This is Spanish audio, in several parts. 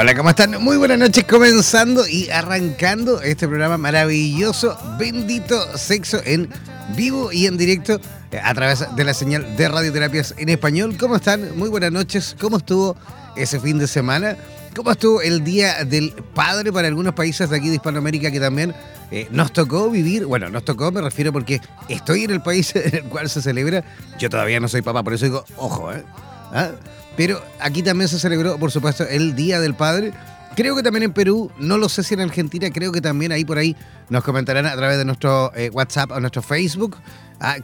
Hola, ¿cómo están? Muy buenas noches, comenzando y arrancando este programa maravilloso, bendito sexo en vivo y en directo eh, a través de la señal de radioterapias en español. ¿Cómo están? Muy buenas noches. ¿Cómo estuvo ese fin de semana? ¿Cómo estuvo el Día del Padre para algunos países de aquí de Hispanoamérica que también eh, nos tocó vivir? Bueno, nos tocó, me refiero porque estoy en el país en el cual se celebra. Yo todavía no soy papá, por eso digo, ojo, ¿eh? ¿Ah? Pero aquí también se celebró, por supuesto, el Día del Padre. Creo que también en Perú, no lo sé si en Argentina, creo que también ahí por ahí nos comentarán a través de nuestro eh, WhatsApp o nuestro Facebook.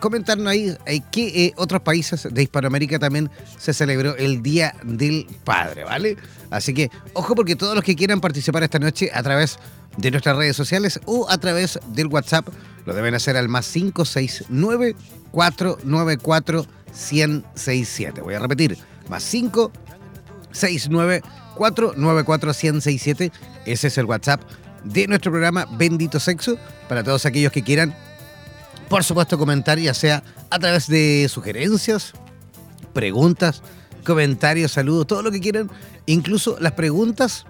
Comentarnos ahí eh, qué eh, otros países de Hispanoamérica también se celebró el Día del Padre, ¿vale? Así que ojo porque todos los que quieran participar esta noche a través de nuestras redes sociales o a través del WhatsApp lo deben hacer al más 569 494 1067. Voy a repetir, más 5 69 494 1067. Ese es el WhatsApp de nuestro programa Bendito Sexo para todos aquellos que quieran, por supuesto, comentar, ya sea a través de sugerencias, preguntas, comentarios, saludos, todo lo que quieran. Incluso las preguntas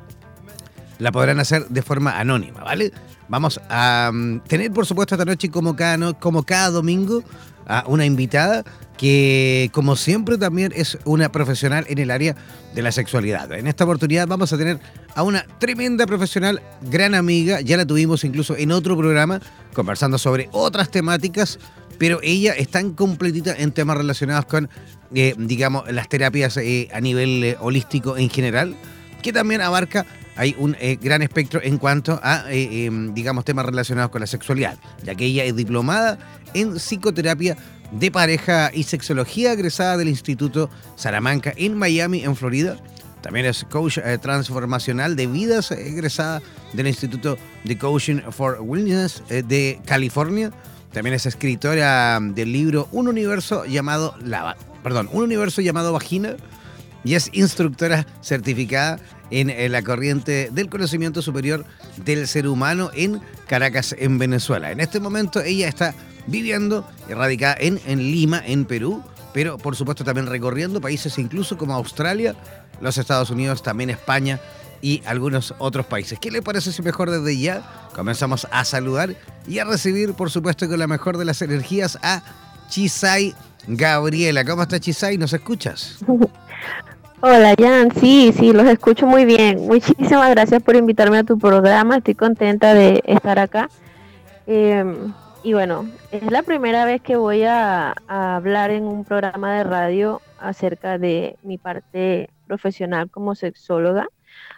la podrán hacer de forma anónima, ¿vale? Vamos a um, tener, por supuesto, esta noche, como cada, no, como cada domingo, a una invitada que como siempre también es una profesional en el área de la sexualidad. En esta oportunidad vamos a tener a una tremenda profesional, gran amiga, ya la tuvimos incluso en otro programa conversando sobre otras temáticas, pero ella es tan completita en temas relacionados con, eh, digamos, las terapias eh, a nivel eh, holístico en general, que también abarca hay un gran espectro en cuanto a, em, digamos, temas relacionados con la sexualidad, ya que ella es diplomada en psicoterapia de pareja y sexología egresada del Instituto Salamanca en Miami, en Florida. También es coach eh, transformacional de vidas egresada del Instituto de Coaching for Wellness eh, de California. También es escritora del libro Un universo llamado Lava, perdón, Un universo llamado Vagina y es instructora certificada en, en la corriente del conocimiento superior del ser humano en Caracas, en Venezuela. En este momento ella está viviendo radicada en, en Lima, en Perú, pero por supuesto también recorriendo países incluso como Australia, los Estados Unidos, también España y algunos otros países. ¿Qué le parece si mejor desde ya comenzamos a saludar y a recibir, por supuesto, con la mejor de las energías a Chisay Gabriela? ¿Cómo está Chisay? ¿Nos escuchas? Hola Jan, sí, sí, los escucho muy bien. Muchísimas gracias por invitarme a tu programa. Estoy contenta de estar acá. Em, y bueno, es la primera vez que voy a, hablar en un programa de radio acerca de mi parte profesional como sexóloga.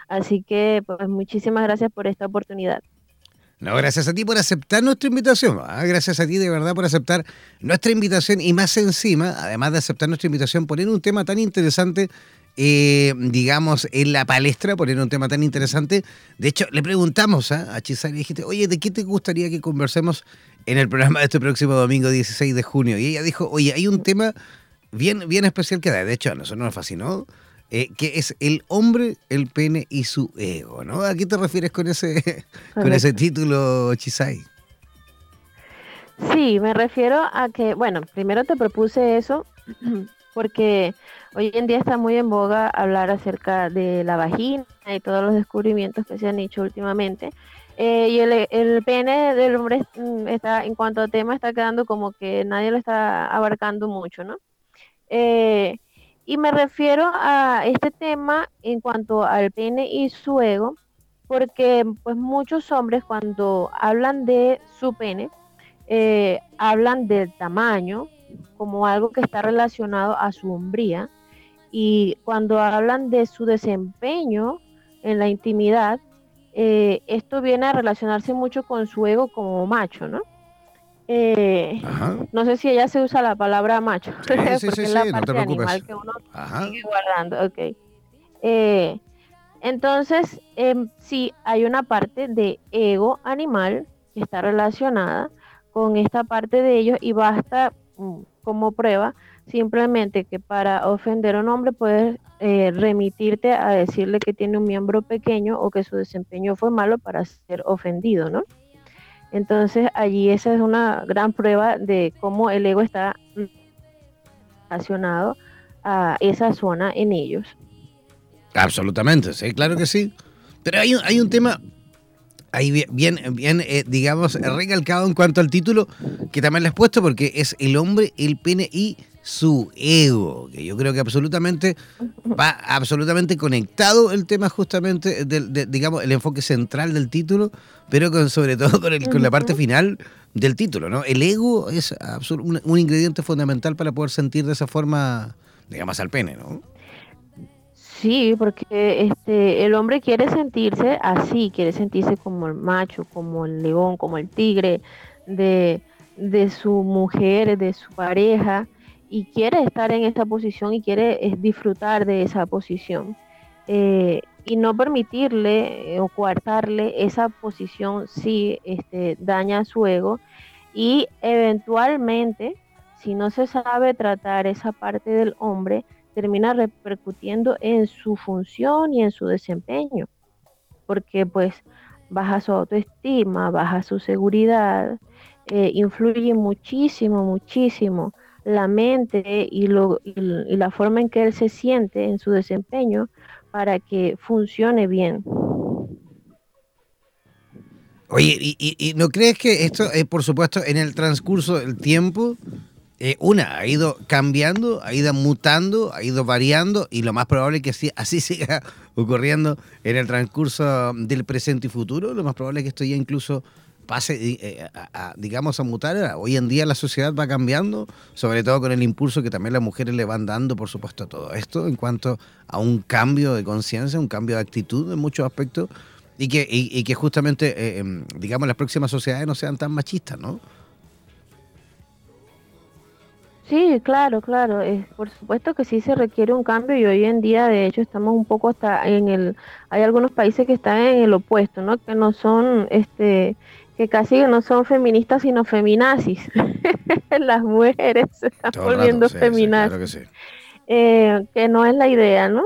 Así que, pues, muchísimas gracias por esta oportunidad. No, gracias a ti por aceptar nuestra invitación. ¿ah? Gracias a ti de verdad por aceptar nuestra invitación y más encima, además de aceptar nuestra invitación, poner un tema tan interesante eh, digamos, en la palestra, poner un tema tan interesante. De hecho, le preguntamos ¿ah? a Chisari, dijiste, oye, ¿de qué te gustaría que conversemos en el programa de este próximo domingo 16 de junio? Y ella dijo, oye, hay un tema bien, bien especial que de hecho a nosotros nos fascinó, eh, que es el hombre, el pene y su ego, ¿no? ¿A qué te refieres con ese, con ese título, Chisai? Sí, me refiero a que, bueno, primero te propuse eso porque hoy en día está muy en boga hablar acerca de la vagina y todos los descubrimientos que se han hecho últimamente. Eh, y el, pene del hombre mm, está, en cuanto a tema, está quedando como que nadie lo está abarcando mucho, ¿no? Eh, y me refiero a este tema en cuanto al pene y su ego, porque pues muchos hombres cuando hablan de su pene, eh, hablan del tamaño como algo que está relacionado a su hombría y cuando hablan de su desempeño en la intimidad, eh, esto viene a relacionarse mucho con su ego como macho, ¿no? Eh, no sé si ella se usa la palabra macho, sí, sí, es la parte animal que uno sigue guardando. Okay. Eh, entonces, em, sí, hay una parte de ego animal que está relacionada con esta parte de ellos y basta como prueba simplemente que para ofender a un hombre puedes eh, remitirte a decirle que tiene un miembro pequeño o que su desempeño fue malo para ser ofendido, ¿no? Entonces allí esa es una gran prueba de cómo el ego está relacionado a esa zona en ellos. Absolutamente, sí, claro que sí. Pero hay hay un tema ahí bien, bien eh, digamos, recalcado en cuanto al título, que también le has puesto porque es el hombre, el pene y su ego, que yo creo que absolutamente va absolutamente conectado el tema justamente del, digamos, el enfoque central del título, pero con, sobre todo con, el, con la parte final del título, ¿no? El ego es un, un ingrediente fundamental para poder sentir de esa forma, digamos, al pene, ¿no? Sí, porque este el hombre quiere sentirse así, quiere sentirse como el macho, como el león, como el tigre de, de su mujer, de su pareja y quiere estar en esa posición y quiere eh, disfrutar de esa posición. Eh, y no permitirle eh, o coartarle esa posición si este, daña su ego y eventualmente, si no se sabe tratar esa parte del hombre, termina repercutiendo en su función y en su desempeño, porque pues baja su autoestima, baja su seguridad, influye muchísimo, muchísimo la mente y, lo, y, la forma en que él se siente en su desempeño para que funcione bien. Oye, ¿y, no crees que esto, eh, por supuesto, en el transcurso del tiempo, eh, una, ha ido cambiando, ha ido mutando, ha ido variando y lo más probable es que así, siga ocurriendo en el transcurso del presente y futuro? Lo más probable es que esto ya incluso pase, eh, a, digamos, a mutar. Hoy en día la sociedad va cambiando, sobre todo con el impulso que también las mujeres le van dando, por supuesto, a todo esto, en cuanto a un cambio de conciencia, un cambio de actitud en muchos aspectos, y que, y, que justamente, eh, em, digamos, las próximas sociedades no sean tan machistas, ¿no? Sí, claro, claro. por supuesto que sí se requiere un cambio y hoy en día, de hecho, estamos un poco hasta en el. Hay algunos países que están en el opuesto, ¿no? Que no son, este, que casi no son feministas sino feminazis. Las mujeres se están volviendo feminazis. Eh, que, no es la idea, ¿no?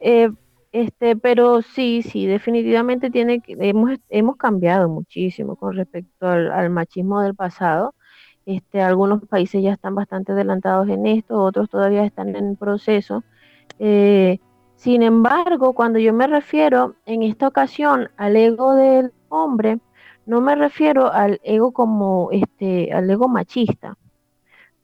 Eh, este, pero sí, sí, definitivamente tiene que, hemos, hemos cambiado muchísimo con respecto al, machismo del pasado. Este, algunos países ya están bastante adelantados en esto, otros todavía están en proceso. Eh, sin embargo, cuando yo me refiero en esta ocasión al ego del hombre, no me refiero al ego como este, al ego machista,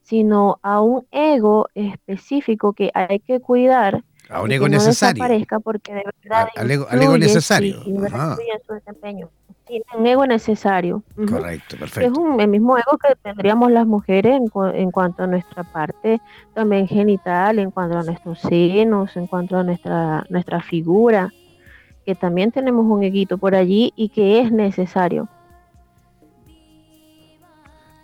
sino a un ego específico que hay que cuidar. A un ego necesario. porque de verdad. al, ego, necesario. Un ego necesario. Correcto, perfecto. Es un, el mismo ego que tendríamos las mujeres en, en, cuanto a nuestra parte también genital, en cuanto a nuestros senos, en cuanto a nuestra, nuestra figura, que también tenemos un eguito por allí y que es necesario.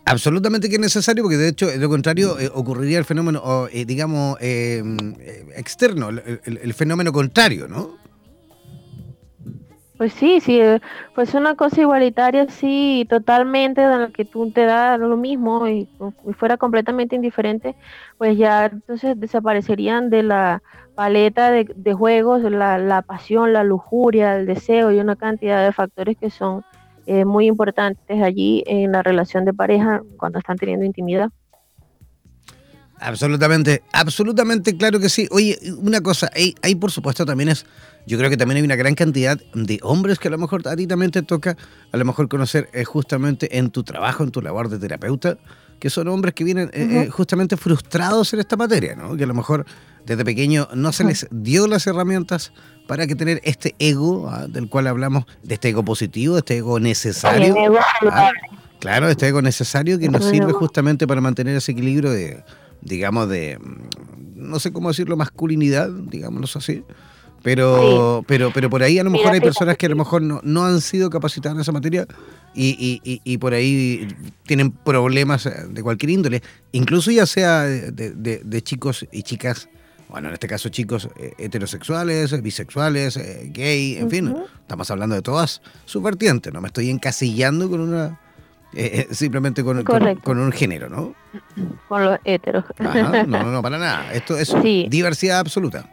Absolutamente que es necesario, porque de hecho, de lo contrario, eh, ocurriría el fenómeno, eh, digamos, em, eh, externo, el, fenómeno contrario, ¿no? Pues sí, sí, pues una cosa igualitaria, sí, totalmente, en la que tú te das lo mismo y, fuera completamente indiferente, pues ya entonces desaparecerían de la paleta de, de juegos la, la pasión, la lujuria, el deseo y una cantidad de factores que son eh, muy importantes allí en la relación de pareja cuando están teniendo intimidad. Absolutamente, absolutamente claro que sí. Oye, una cosa, hay, por supuesto también es, yo creo que también hay una gran cantidad de hombres que a lo mejor a ti también te toca a lo mejor conocer eh, justamente en tu trabajo, en tu labor de terapeuta, que son hombres que vienen eh, justamente frustrados en esta materia, ¿no? Que a lo mejor desde pequeño no se les dio las herramientas para que tener este ego ah, del cual hablamos, de este ego positivo, de este ego necesario. ego ah, Claro, este ego necesario que nos sirve justamente para mantener ese equilibrio de, digamos, de, mm, no sé cómo decirlo, masculinidad, digámoslo así. Pero, pero, pero por ahí a lo mejor hay personas que a lo mejor no, no han sido capacitadas en esa materia y, y, y, por ahí tienen problemas de cualquier índole, incluso ya sea de, de, de chicos y chicas bueno, en este caso chicos eh, heterosexuales, bisexuales, eh, gay, en fin, estamos hablando de todas sus vertientes, no me estoy encasillando con una, eh, simplemente con, con, un género, ¿no? Con los heteros. no, no, no, para nada, esto es diversidad absoluta.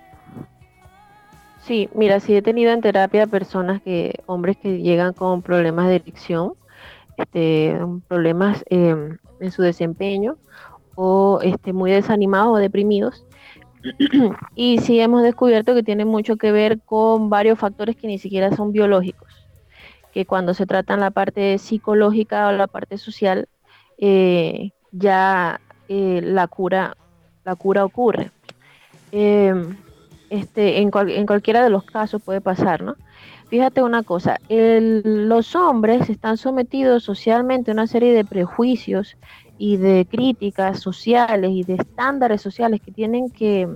Sí, mira, sí he tenido en terapia personas que, hombres que llegan con problemas de adicción, este, problemas em, en su desempeño, o este, muy desanimados o deprimidos, y sí hemos descubierto que tiene mucho que ver con varios factores que ni siquiera son biológicos, que cuando se trata en la parte psicológica o la parte social, eh, ya eh, la cura la cura ocurre. Em, este, en, en, cualquiera de los casos puede pasar, ¿no? Fíjate una cosa, los hombres están sometidos socialmente a una serie de prejuicios y de críticas sociales y de estándares sociales que tienen que,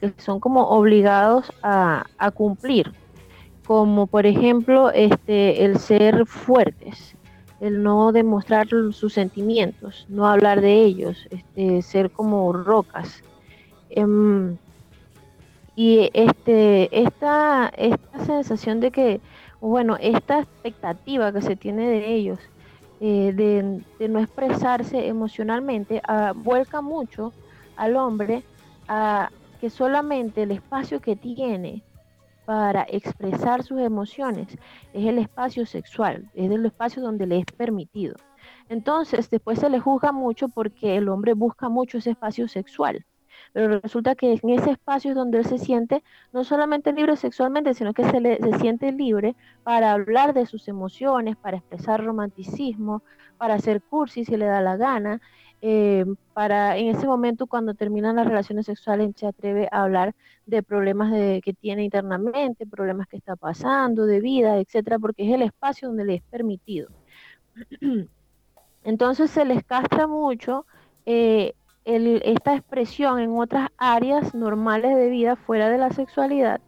que son como obligados a, cumplir, como por ejemplo este, el ser fuertes, el no demostrar sus sentimientos, no hablar de ellos, este, ser como rocas. Em, y este, esta, esta sensación de que, bueno, esta expectativa que se tiene de ellos, eh, de, no expresarse emocionalmente, ah, vuelca mucho al hombre a que solamente el espacio que tiene para expresar sus emociones es el espacio sexual, es el espacio donde le es permitido. Entonces, después se le juzga mucho porque el hombre busca mucho ese espacio sexual pero resulta que en ese espacio es donde él se siente no solamente libre sexualmente, sino que se, le, se siente libre para hablar de sus emociones, para expresar romanticismo, para hacer cursi si le da la gana, eh, para en ese momento cuando terminan las relaciones sexuales se atreve a hablar de problemas que tiene internamente, problemas que está pasando, de vida, etcétera, porque es el espacio donde le es permitido. Entonces se les castra mucho eh, esta expresión en otras áreas normales de vida fuera de la sexualidad.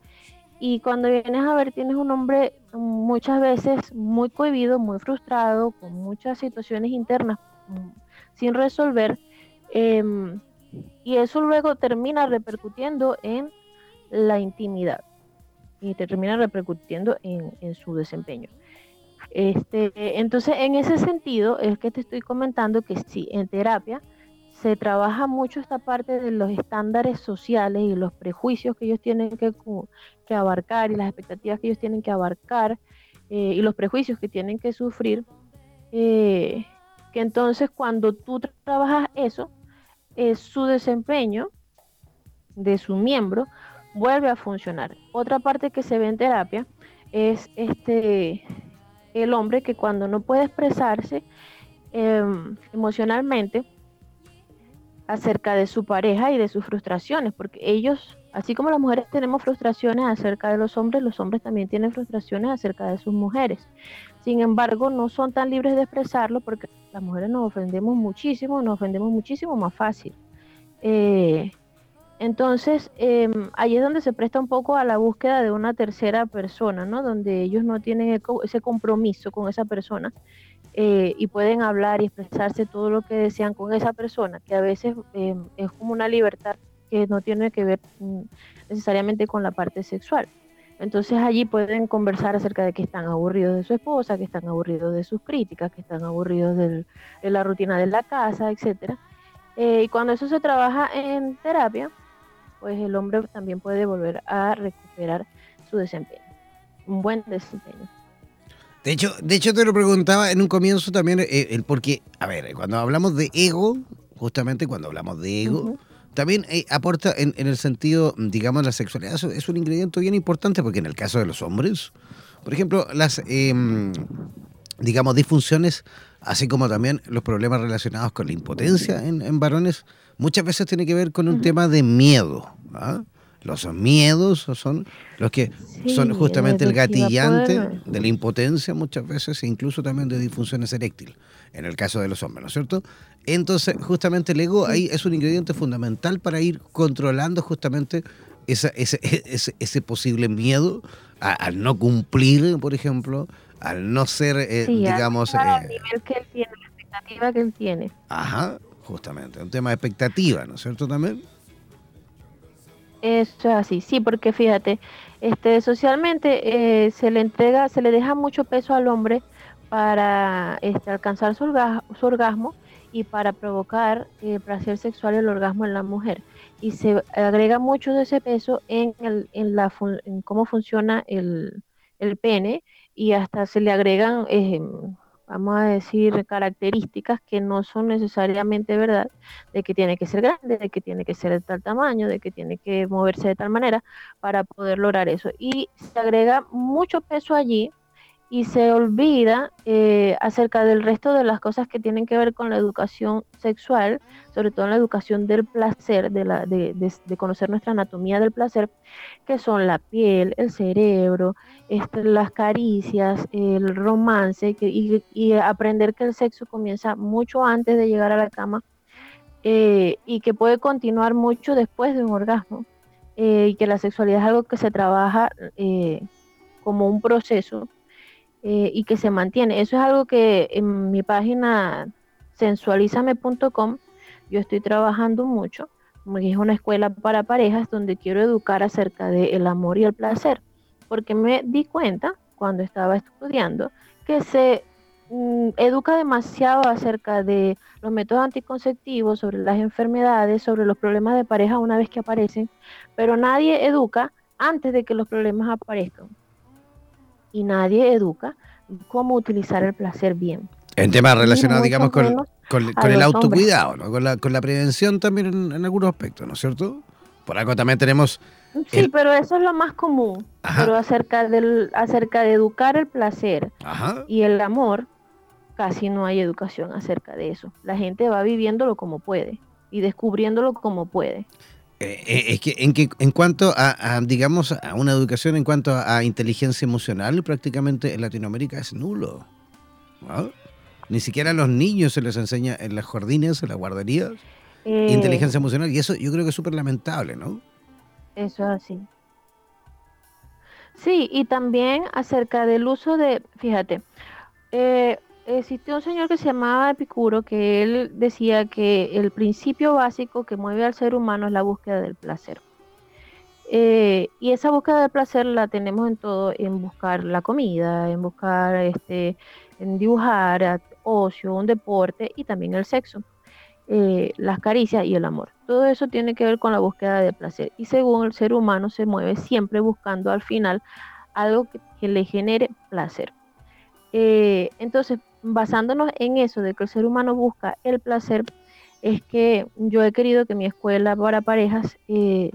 Y cuando vienes a ver, tienes un hombre muchas veces muy cohibido, muy frustrado, con muchas situaciones internas mm, sin resolver. Em, y eso luego termina repercutiendo en la intimidad y termina repercutiendo en, su desempeño. Este, entonces, en ese sentido, es que te estoy comentando que sí, en terapia se trabaja mucho esta parte de los estándares sociales y los prejuicios que ellos tienen que, que abarcar y las expectativas que ellos tienen que abarcar eh, y los prejuicios que tienen que sufrir, eh, que entonces cuando tú trabajas eso, eh, su desempeño de su miembro vuelve a funcionar. Otra parte que se ve en terapia es este el hombre que cuando no puede expresarse em, emocionalmente, acerca de su pareja y de sus frustraciones, porque ellos, así como las mujeres tenemos frustraciones acerca de los hombres, los hombres también tienen frustraciones acerca de sus mujeres. Sin embargo, no son tan libres de expresarlo porque las mujeres nos ofendemos muchísimo, nos ofendemos muchísimo más fácil. Eh, entonces, em, ahí es donde se presta un poco a la búsqueda de una tercera persona, ¿no? Donde ellos no tienen ese compromiso con esa persona eh, y pueden hablar y expresarse todo lo que desean con esa persona, que a veces eh, es como una libertad que no tiene que ver mm, necesariamente con la parte sexual. Entonces allí pueden conversar acerca de que están aburridos de su esposa, que están aburridos de sus críticas, que están aburridos de la rutina de la casa, etc. Eh, y cuando eso se trabaja en terapia, pues el hombre también puede volver a recuperar su desempeño, un buen desempeño. De hecho, de hecho te lo preguntaba en un comienzo también, eh, el porque, a ver, cuando hablamos de ego, justamente cuando hablamos de ego, también eh, aporta en, el sentido, digamos, la sexualidad es un ingrediente bien importante porque en el caso de los hombres, por ejemplo, las, em, digamos, disfunciones, así como también los problemas relacionados con la impotencia en, varones, muchas veces tiene que ver con un tema de miedo. ¿ah? Los miedos son los que son justamente el gatillante de la impotencia muchas veces e incluso también de disfunciones eréctiles. en el caso de los hombres, ¿no es cierto? Entonces, justamente el ego ahí es un ingrediente fundamental para ir controlando justamente ese, ese, posible miedo al no cumplir, por ejemplo, al no ser, eh, digamos... Al eh, nivel que él tiene, la expectativa que él tiene. Ajá, justamente, un tema de expectativa, ¿no es cierto también? Eso es así, sí, porque fíjate, este, socialmente eh, se le entrega, se le deja mucho peso al hombre para este, alcanzar su, orgasmo y para provocar eh, placer sexual el orgasmo en la mujer. Y se agrega mucho de ese peso en, el, en, la, en cómo funciona el, el, pene y hasta se le agregan eh, vamos a decir, características que no son necesariamente verdad, de que tiene que ser grande, de que tiene que ser de tal tamaño, de que tiene que moverse de tal manera para poder lograr eso. Y se agrega mucho peso allí y se olvida eh, acerca del resto de las cosas que tienen que ver con la educación sexual, sobre todo en la educación del placer, de, la, de, de, conocer nuestra anatomía del placer, que son la piel, el cerebro, este, las caricias, el romance, y, aprender que el sexo comienza mucho antes de llegar a la cama eh, y que puede continuar mucho después de un orgasmo, eh, y que la sexualidad es algo que se trabaja como un proceso eh, y que se mantiene. Eso es algo que en mi página sensualízame.com yo estoy trabajando mucho, porque es una escuela para parejas donde quiero educar acerca del amor y el placer, porque me di cuenta cuando estaba estudiando que se mm, educa demasiado acerca de los métodos anticonceptivos, sobre las enfermedades, sobre los problemas de pareja una vez que aparecen, pero nadie educa antes de que los problemas aparezcan y nadie educa cómo utilizar el placer bien. En temas relacionados, digamos, con, el autocuidado, ¿no? con, la, con la prevención también en, algunos aspectos, ¿no es cierto? Por algo también tenemos... Sí, pero eso es lo más común. Pero acerca, del, acerca de educar el placer y el amor, casi no hay educación acerca de eso. La gente va viviéndolo como puede y descubriéndolo como puede. Eh, eh, es que en, que en cuanto a, digamos, a una educación en cuanto a, inteligencia emocional, prácticamente en Latinoamérica es nulo. Ni siquiera a los niños se les enseña en las jardines, en las guarderías, eh, inteligencia emocional. Y eso yo creo que es súper lamentable, ¿no? Eso es así. Sí, y también acerca del uso de, fíjate, eh, existió un señor que se llamaba Epicuro que él decía que el principio básico que mueve al ser humano es la búsqueda del placer. Eh, y esa búsqueda del placer la tenemos en todo, en buscar la comida, en buscar, este, en dibujar, ocio, un deporte y también el sexo, eh, las caricias y el amor. Todo eso tiene que ver con la búsqueda de placer. Y según el ser humano se mueve siempre buscando al final algo que, le genere placer. Eh, entonces, basándonos en eso de que el ser humano busca el placer, es que yo he querido que mi escuela para parejas eh,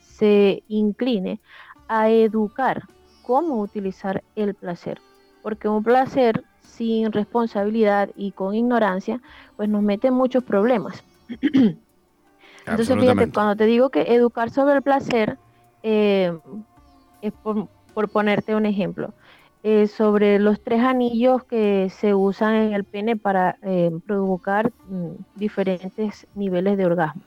se incline a educar cómo utilizar el placer. Porque un placer sin responsabilidad y con ignorancia, pues nos mete en muchos problemas. Entonces, fíjate, cuando te digo que educar sobre el placer, eh, es por ponerte un ejemplo. Eh, sobre los tres anillos que se usan en el pene para eh, provocar mm, diferentes niveles de orgasmo.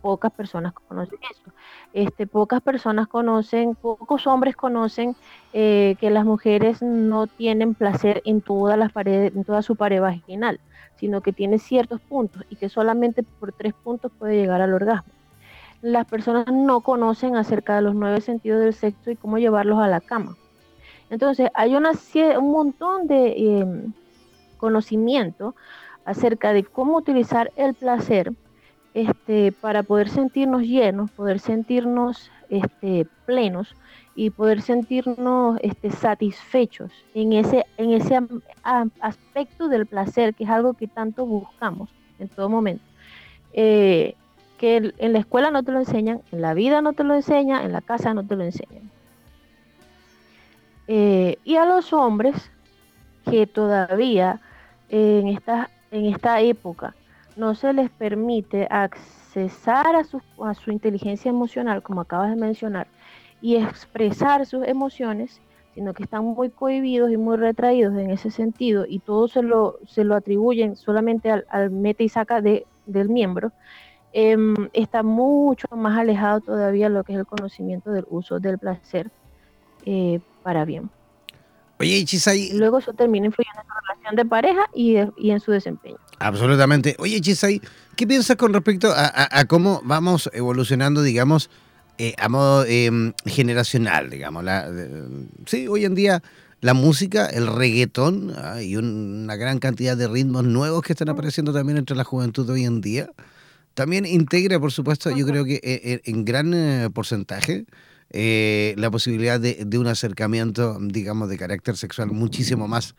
Pocas personas conocen eso. Este, pocas personas conocen, pocos hombres conocen eh, que las mujeres no tienen placer en todas las paredes, en toda su pared vaginal, sino que tiene ciertos puntos y que solamente por tres puntos puede llegar al orgasmo. Las personas no conocen acerca de los nueve sentidos del sexo y cómo llevarlos a la cama entonces, hay una, un montón de em, conocimiento acerca de cómo utilizar el placer este, para poder sentirnos llenos, poder sentirnos este, plenos y poder sentirnos este, satisfechos en ese, en ese aspecto del placer, que es algo que tanto buscamos en todo momento. Eh, que en la escuela no te lo enseñan, en la vida no te lo enseñan, en la casa no te lo enseñan. Eh, y a los hombres que todavía en esta, en esta época no se les permite accesar a su, a su inteligencia emocional, como acabas de mencionar, y expresar sus emociones, sino que están muy cohibidos y muy retraídos en ese sentido y todo se lo, se lo atribuyen solamente al, al mete y saca de, del miembro, em, está mucho más alejado todavía lo que es el conocimiento del uso del placer eh, para bien. Oye, Chisay. Luego eso termina influyendo en su relación de pareja y, y en su desempeño. Absolutamente. Oye, Chisay, ¿qué piensas con respecto a, cómo vamos evolucionando, digamos, eh, a modo em, generacional, digamos? La, sí, hoy en día la música, el reggaetón ah, y una gran cantidad de ritmos nuevos que están apareciendo también entre la juventud de hoy en día, también integra, por supuesto, yo creo que eh, eh, en gran porcentaje eh, la posibilidad de, un acercamiento, digamos, de carácter sexual muchísimo más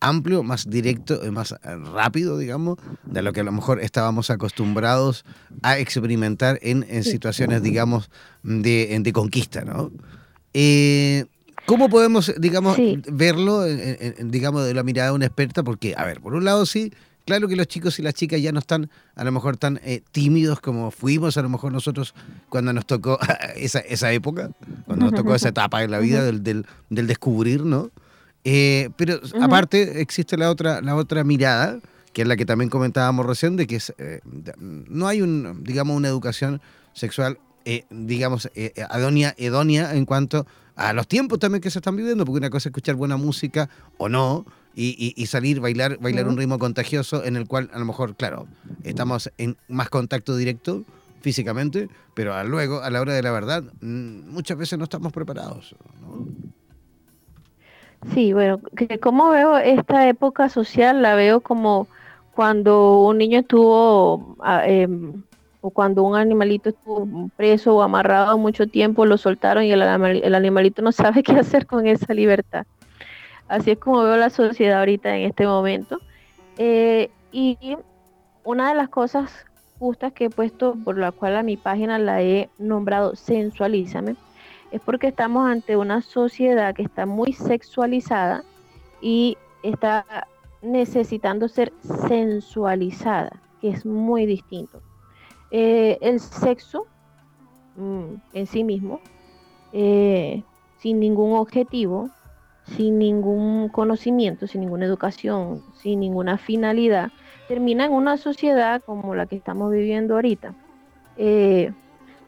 amplio, más directo, más rápido, digamos, de lo que a lo mejor estábamos acostumbrados a experimentar en, situaciones, digamos, de, de conquista, ¿no? Eh, ¿Cómo podemos, digamos, verlo, digamos, de la mirada de una experta? Porque, a ver, por un lado sí, Claro que los chicos y las chicas ya no están a lo mejor tan eh, tímidos como fuimos a lo mejor nosotros cuando nos tocó esa, esa época, cuando nos tocó esa etapa de la vida del, del, descubrir, ¿no? Eh, pero aparte existe la otra, la otra mirada, que es la que también comentábamos recién, de que es, eh, no hay un, digamos, una educación sexual, digamos, adonia, edonia en cuanto a los tiempos también que se están viviendo, porque una cosa es escuchar buena música o no, y, salir, bailar, bailar un ritmo contagioso en el cual a lo mejor, claro, estamos en más contacto directo físicamente, pero luego, a la hora de la verdad, mm, muchas veces no estamos preparados. Sí, bueno, que como veo esta época social, la veo como cuando un niño estuvo, em, o cuando un animalito estuvo preso o amarrado mucho tiempo, lo soltaron y el, el animalito no sabe qué hacer con esa libertad. Así es como veo la sociedad ahorita en este momento. Eh, y una de las cosas justas que he puesto, por la cual a mi página la he nombrado Sensualízame, es porque estamos ante una sociedad que está muy sexualizada y está necesitando ser sensualizada, que es muy distinto. Eh, el sexo mm, en sí mismo, eh, sin ningún objetivo, sin ningún conocimiento, sin ninguna educación, sin ninguna finalidad, termina en una sociedad como la que estamos viviendo ahorita. Eh,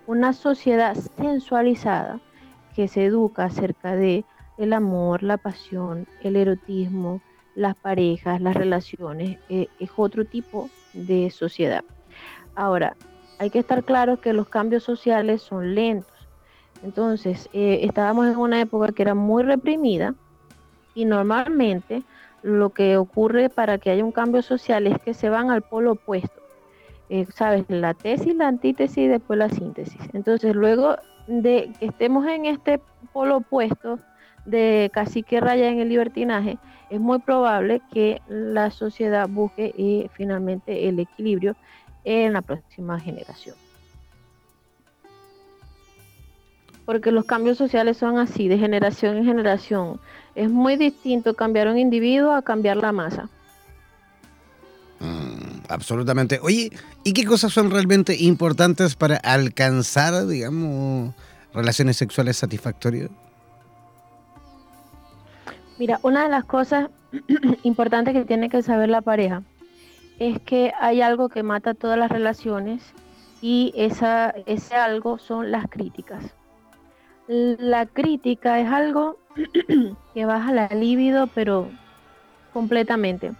una sociedad sensualizada que se educa acerca de el amor, la pasión, el erotismo, las parejas, las relaciones, eh, es otro tipo de sociedad. Ahora, hay que estar claro que los cambios sociales son lentos. Entonces, eh, estábamos en una época que era muy reprimida, y normalmente lo que ocurre para que haya un cambio social es que se van al polo opuesto. Eh, ¿Sabes? La tesis, la antítesis y después la síntesis. Entonces, luego de que estemos en este polo opuesto de casi que raya en el libertinaje, es muy probable que la sociedad busque eh, finalmente el equilibrio en la próxima generación. Porque los cambios sociales son así, de generación en generación. Es muy distinto cambiar un individuo a cambiar la masa. Mm, absolutamente. Oye, ¿y qué cosas son realmente importantes para alcanzar, digamos, relaciones sexuales satisfactorias? Mira, una de las cosas importantes que tiene que saber la pareja es que hay algo que mata todas las relaciones y esa, ese algo son las críticas. La crítica es algo que baja la libido, pero completamente.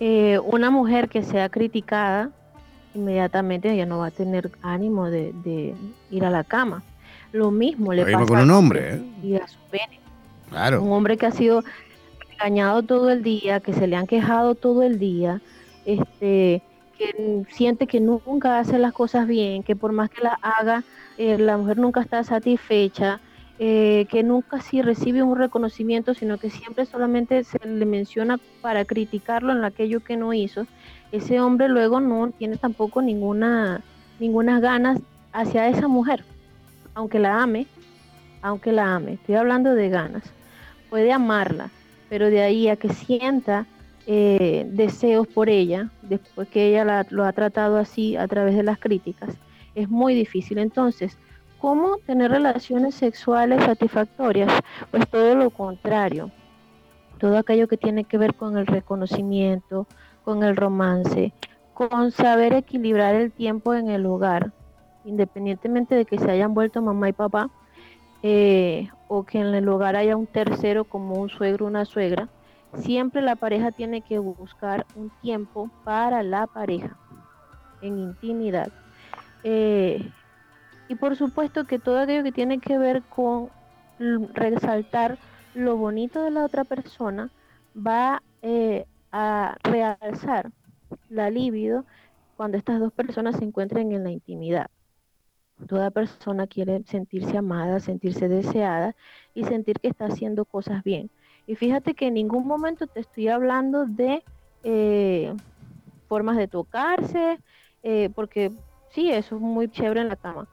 Eh, una mujer que sea criticada, inmediatamente ya no va a tener ánimo de, ir a la cama. Lo mismo le pasa con un hombre ¿eh? y a su pene. Claro. Un hombre que ha sido engañado todo el día, que se le han quejado todo el día, este, que siente que nunca hace las cosas bien, que por más que las haga, eh, la mujer nunca está satisfecha, eh, que nunca sí recibe un reconocimiento, sino que siempre solamente se le menciona para criticarlo en aquello que no hizo, ese hombre luego no tiene tampoco ninguna, ninguna ganas hacia esa mujer, aunque la ame, aunque la ame, estoy hablando de ganas, puede amarla, pero de ahí a que sienta eh, deseos por ella, después que ella lo ha tratado así a través de las críticas, es muy difícil. Entonces, cómo tener relaciones sexuales satisfactorias? Pues todo lo contrario. Todo aquello que tiene que ver con el reconocimiento, con el romance, con saber equilibrar el tiempo en el hogar, independientemente de que se hayan vuelto mamá y papá, eh, o que en el hogar haya un tercero como un suegro o una suegra, siempre la pareja tiene que buscar un tiempo para la pareja, en intimidad. Eh, y por supuesto que todo aquello que tiene que ver con resaltar lo bonito de la otra persona va eh, a realzar la libido cuando estas dos personas se encuentren en la intimidad. Toda persona quiere sentirse amada, sentirse deseada y sentir que está haciendo cosas bien. Y fíjate que en ningún momento te estoy hablando de eh, formas de tocarse, porque sí, eso es muy chévere en la cama.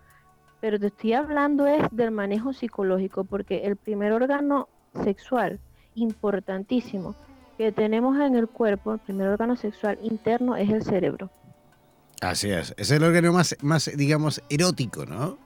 Pero te estoy hablando es del manejo psicológico, porque el primer órgano sexual importantísimo que tenemos en el cuerpo, el primer órgano sexual interno es el cerebro. Así es. Es el órgano más, más digamos, erótico, ¿no?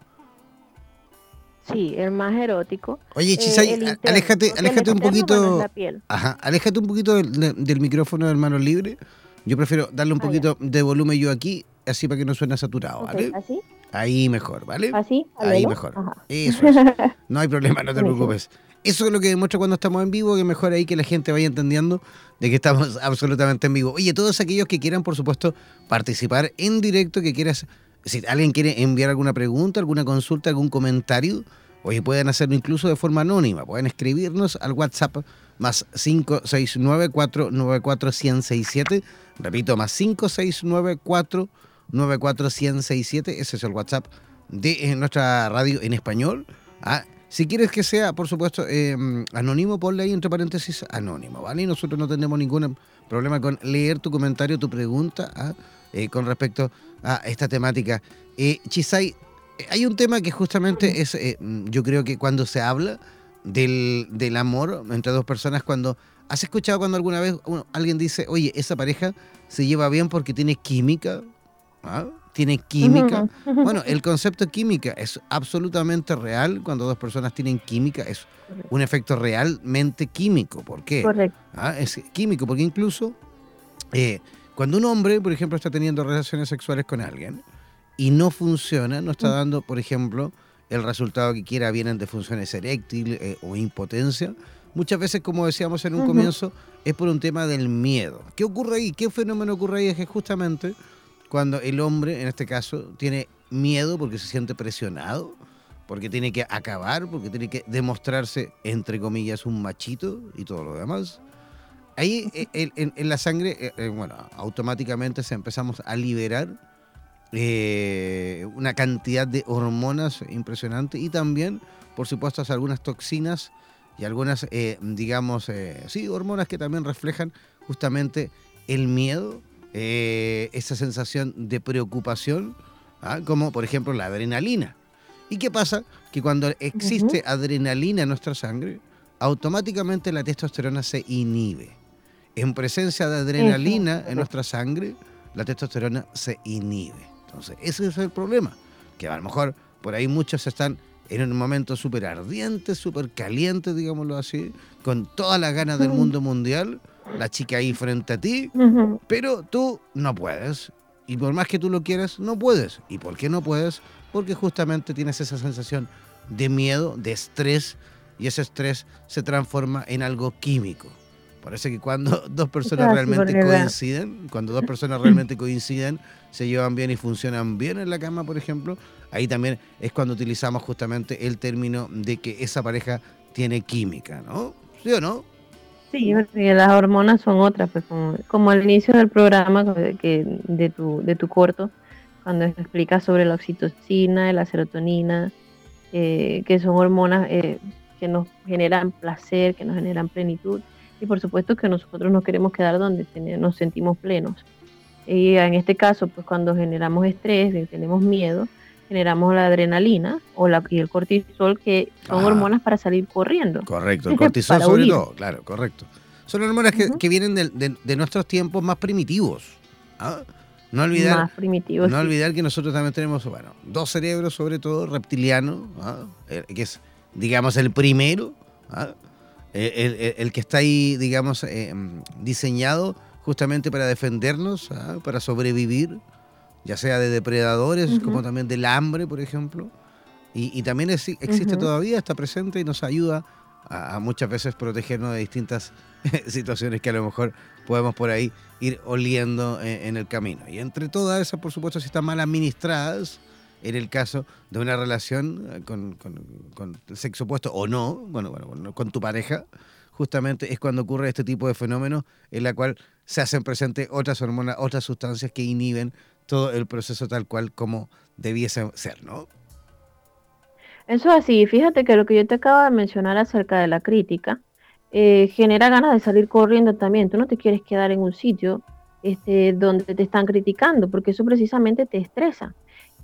Sí, el más erótico. Oye, eh, Chisay, aléjate, aléjate un poquito. Ajá, aléjate un poquito del, micrófono de hermano libre. Yo prefiero darle un ah, poquito de volumen yo aquí, así para que no suene saturado, ¿vale? ¿Así? Ahí mejor, ¿vale? ¿Así? Ahí mejor. Eso No hay problema, no te preocupes. Eso es lo que demuestra cuando estamos en vivo, que mejor ahí que la gente vaya entendiendo de que estamos absolutamente en vivo. Oye, todos aquellos que quieran, por supuesto, participar en directo, que quieras, si alguien quiere enviar alguna pregunta, alguna consulta, algún comentario, oye, pueden hacerlo incluso de forma anónima, pueden escribirnos al WhatsApp más 569-494-1067, repito, más 569-494-1067, ese es el WhatsApp de eh, nuestra radio en español. ¿ah? Si quieres que sea, por supuesto, em, anónimo, ponle ahí entre paréntesis anónimo, ¿vale? Y nosotros no tenemos ningún problema con leer tu comentario, tu pregunta ¿ah? eh, con respecto a esta temática. Eh, Chisay, hay un tema que justamente es, eh, yo creo que cuando se habla del, del, amor entre dos personas, cuando has escuchado cuando alguna vez alguien dice, oye, esa pareja se lleva bien porque tiene química, ¿Ah? tiene química. Bueno, el concepto química es absolutamente real. Cuando dos personas tienen química, es un efecto realmente químico. ¿Por qué? Correcto. Ah, es químico, porque incluso eh, cuando un hombre, por ejemplo, está teniendo relaciones sexuales con alguien y no funciona, no está dando, por ejemplo, el resultado que quiera, vienen de funciones eréctiles eh, o impotencia. Muchas veces, como decíamos en un comienzo, es por un tema del miedo. ¿Qué ocurre ahí? ¿Qué fenómeno ocurre ahí? Es que justamente cuando el hombre, en este caso, tiene miedo porque se siente presionado, porque tiene que acabar, porque tiene que demostrarse, entre comillas, un machito y todo lo demás. Ahí eh, en, la sangre, eh, eh, bueno, automáticamente se empezamos a liberar una cantidad de hormonas impresionante y también, por supuesto, algunas toxinas y algunas, digamos, sí, hormonas que también reflejan justamente el miedo eh, esa sensación de preocupación, ¿ah? como por ejemplo la adrenalina. ¿Y qué pasa? Que cuando existe adrenalina en nuestra sangre, automáticamente la testosterona se inhibe. En presencia de adrenalina en nuestra sangre, la testosterona se inhibe. Entonces, ese es el problema. Que a lo mejor por ahí muchos están en un momento súper ardiente, súper caliente, digámoslo así, con todas las ganas del mundo mundial, la chica ahí frente a ti, pero tú no puedes. Y por más que tú lo quieras, no puedes. ¿Y por qué no puedes? Porque justamente tienes esa sensación de miedo, de estrés, y ese estrés se transforma en algo químico. Parece que cuando dos personas realmente coinciden, cuando dos personas realmente coinciden, se llevan bien y funcionan bien en la cama, por ejemplo, ahí también es cuando utilizamos justamente el término de que esa pareja tiene química, ¿no? ¿Sí o no? Sí, las hormonas son otras, pues como, al inicio del programa que, de, tu, de tu corto, cuando explicas sobre la oxitocina, la serotonina, eh, que son hormonas eh, que nos generan placer, que nos generan plenitud, y por supuesto que nosotros nos queremos quedar donde nos sentimos plenos. Y en este caso, pues cuando generamos estrés tenemos miedo, generamos la adrenalina o la, y el cortisol, que son hormonas para salir corriendo. Correcto, el cortisol sobre todo, claro, correcto. Son hormonas que, vienen de, nuestros tiempos más primitivos. ¿ah? no olvidar, más primitivos. No olvidar que nosotros también tenemos, bueno, dos cerebros, sobre todo reptiliano, ¿ah? eh, que es, digamos, el primero, ¿ah? el, que está ahí, digamos, eh, diseñado justamente para defendernos, ¿ah? para sobrevivir, ya sea de depredadores como también del hambre, por ejemplo. Y, también existe todavía, está presente y nos ayuda a, muchas veces protegernos de distintas situaciones que a lo mejor podemos por ahí ir oliendo en, el camino. Y entre todas esas, por supuesto, si están mal administradas, en el caso de una relación eh, con, con, sexo opuesto o no, bueno, bueno, con tu pareja, justamente es cuando ocurre este tipo de fenómenos en la cual se hacen presentes otras hormonas, otras sustancias que inhiben todo el proceso tal cual como debiese ser, ¿no? Eso es así. Fíjate que lo que yo te acabo de mencionar acerca de la crítica eh, genera ganas de salir corriendo también. Tú no te quieres quedar en un sitio este, donde te están criticando, porque eso precisamente te estresa.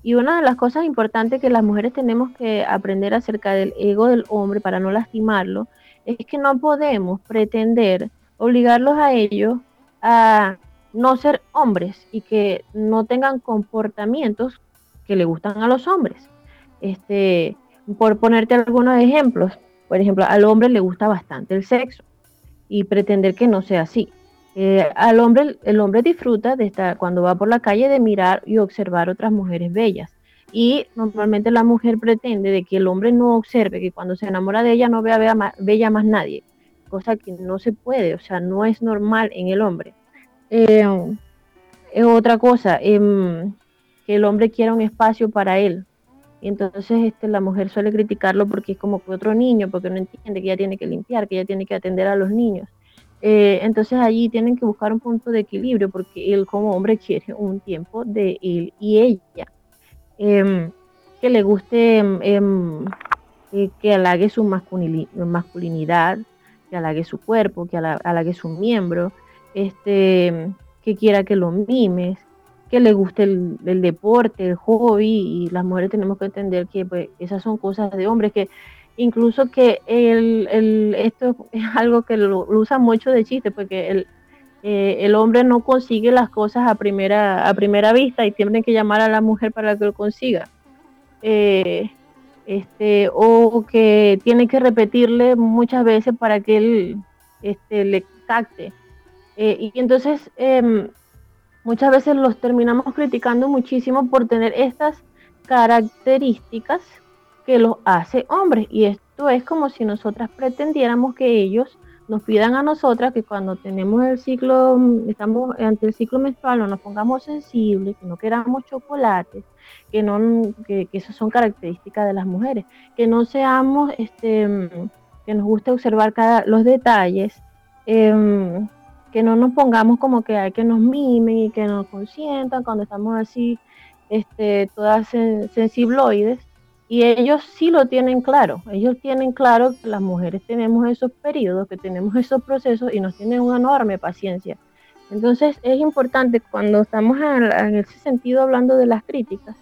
Y una de las cosas importantes que las mujeres tenemos que aprender acerca del ego del hombre para no lastimarlo es que no podemos pretender obligarlos a ellos a no ser hombres y que no tengan comportamientos que le gustan a los hombres. Este, por ponerte algunos ejemplos, por ejemplo, al hombre le gusta bastante el sexo y pretender que no sea así. Eh, al hombre, el hombre disfruta de estar cuando va por la calle de mirar y observar otras mujeres bellas. Y normalmente la mujer pretende de que el hombre no observe, que cuando se enamora de ella no vea, bella más nadie, cosa que no se puede, o sea, no es normal en el hombre. Eh, es otra cosa, em, que el hombre quiera un espacio para él, y entonces este, la mujer suele criticarlo porque es como que otro niño, porque no entiende que ella tiene que limpiar, que ella tiene que atender a los niños. Eh, entonces allí tienen que buscar un punto de equilibrio porque él como hombre quiere un tiempo de él y ella. Em, que le guste, em, que halague su masculinidad, que halague su cuerpo, que halague su miembro, este, que quiera que lo mimes, que le guste el, deporte, el hobby, y las mujeres tenemos que entender que pues, esas son cosas de hombres, que incluso que el, esto es algo que lo, usan mucho de chiste, porque el, eh, el hombre no consigue las cosas a primera, a primera vista y tienen que llamar a la mujer para que lo consiga. Eh, este, o que tiene que repetirle muchas veces para que él este, le capte. Eh, y entonces em, muchas veces los terminamos criticando muchísimo por tener estas características que los hace hombres. Y esto es como si nosotras pretendiéramos que ellos nos pidan a nosotras que cuando tenemos el ciclo, estamos ante el ciclo menstrual, no nos pongamos sensibles, que no queramos chocolates, que no, que, esas son características de las mujeres, que no seamos, este, que nos guste observar cada, los detalles, em, que no nos pongamos como que hay que nos mimen y que nos consientan cuando estamos así, este, todas sensibloides. Y ellos sí lo tienen claro, ellos tienen claro que las mujeres tenemos esos periodos, que tenemos esos procesos y nos tienen una enorme paciencia. Entonces es importante cuando estamos en ese sentido hablando de las críticas,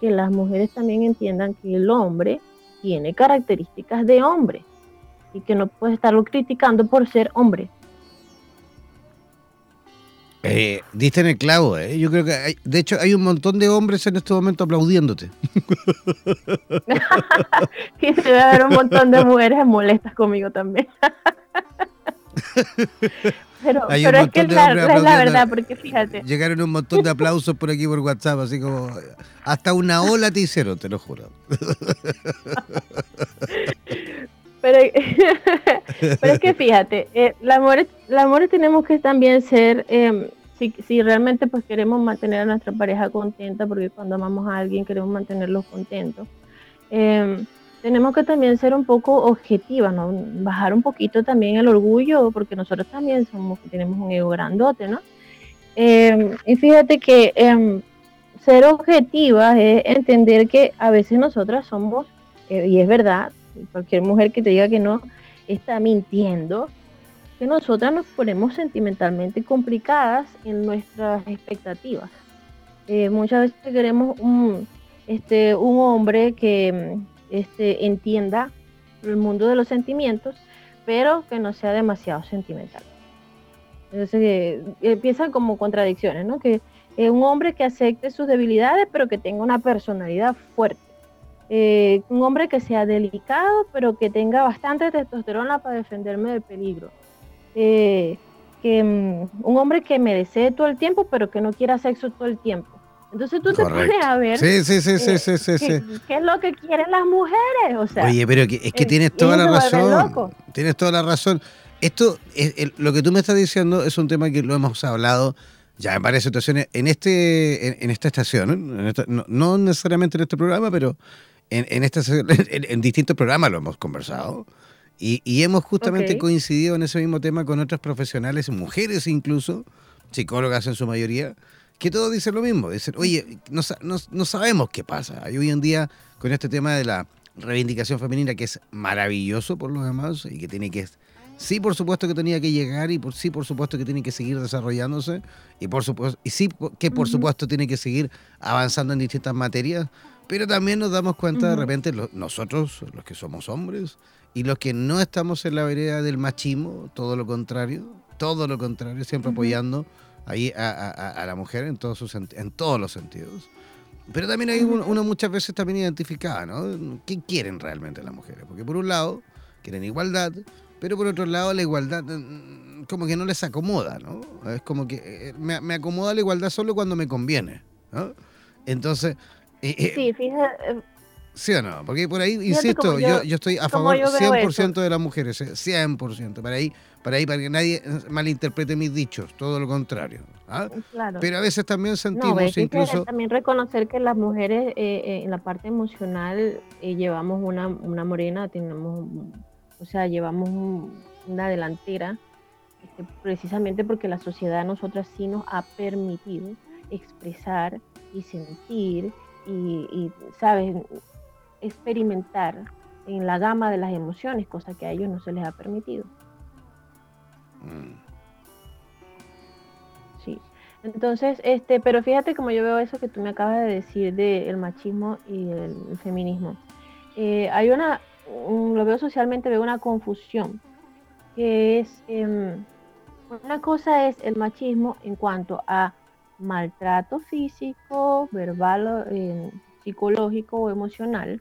que las mujeres también entiendan que el hombre tiene características de hombre y que no puede estarlo criticando por ser hombre. Eh, diste en el clavo, eh. Yo creo que, hay, de hecho, hay un montón de hombres en este momento aplaudiéndote. que debe haber un montón de mujeres molestas conmigo también. pero, pero es que es la, la, verdad, porque fíjate. Llegaron un montón de aplausos por aquí por WhatsApp, así como. Hasta una ola te hicieron, te lo juro. Pero, pero es que fíjate, eh, las mujeres, tenemos que también ser, em, si, realmente pues queremos mantener a nuestra pareja contenta, porque cuando amamos a alguien queremos mantenerlos contentos, em, tenemos que también ser un poco objetivas, ¿no? Bajar un poquito también el orgullo, porque nosotros también somos, tenemos un ego grandote, ¿no? Em, y fíjate que ser objetivas es entender que a veces nosotras somos, eh, y es verdad, cualquier mujer que te diga que no está mintiendo, que nosotras nos ponemos sentimentalmente complicadas en nuestras expectativas. Eh, muchas veces queremos un, este, un hombre que este, entienda el mundo de los sentimientos, pero que no sea demasiado sentimental. Entonces eh, empiezan como contradicciones, ¿no? Que Eh, un hombre que acepte sus debilidades, pero que tenga una personalidad fuerte. Eh, un hombre que sea delicado, pero que tenga bastante testosterona para defenderme del peligro. Eh, que, mm, un hombre que me desee todo el tiempo, pero que no quiera sexo todo el tiempo. Entonces tú te pones a ver sí, sí, sí, sí, sí, sí, qué, qué, es lo que quieren las mujeres. O sea, Oye, pero que, es que tienes toda la razón. Tienes toda la razón. Esto, es, lo que tú me estás diciendo es un tema que lo hemos hablado ya en varias situaciones en este en, esta estación, no, necesariamente en este programa, pero en, en, esta, en, distintos programas lo hemos conversado. Y, y hemos justamente coincidido en ese mismo tema con otras profesionales, mujeres incluso, psicólogas en su mayoría, que todos dicen lo mismo. Dicen, oye, no, no, no sabemos qué pasa. Y hoy en día, con este tema de la reivindicación femenina, que es maravilloso por los demás y que tiene que sí por supuesto que tenía que llegar y por sí por supuesto que tiene que seguir desarrollándose y por supuesto y sí que por supuesto tiene que seguir avanzando en distintas materias pero también nos damos cuenta de repente nosotros, los que somos hombres, y los que no estamos en la vereda del machismo, todo lo contrario, todo lo contrario, siempre apoyando ahí a, la mujer en todos, sus, en todos los sentidos. Pero también hay una muchas veces también identificada, ¿no? ¿Qué quieren realmente las mujeres? Porque por un lado quieren igualdad, pero por otro lado la igualdad mm, como que no les acomoda, ¿no? Es como que eh, me, me acomoda la igualdad solo cuando me conviene, ¿no? Entonces, sí, fíjate. Eh, ¿Sí o no? Porque por ahí, insisto, yo, yo, estoy a favor 100% de las mujeres, 100%, eh, para ahí, para ahí, para que nadie malinterprete mis dichos, todo lo contrario. ¿ah? Pero a veces también sentimos incluso... también reconocer que las mujeres eh, en la parte emocional llevamos una, una morena, tenemos, o sea, llevamos una delantera, este, precisamente porque la sociedad a nosotras sí nos ha permitido expresar y sentir y, ¿sabes? Experimentar en la gama de las emociones, cosa que a ellos no se les ha permitido. Mm. Sí. Entonces, este, pero fíjate como yo veo eso que tú me acabas de decir del machismo y el, feminismo. Eh, hay una, lo veo socialmente, veo una confusión, que es, em, una cosa es el machismo en cuanto a maltrato físico, verbal, eh, psicológico o emocional,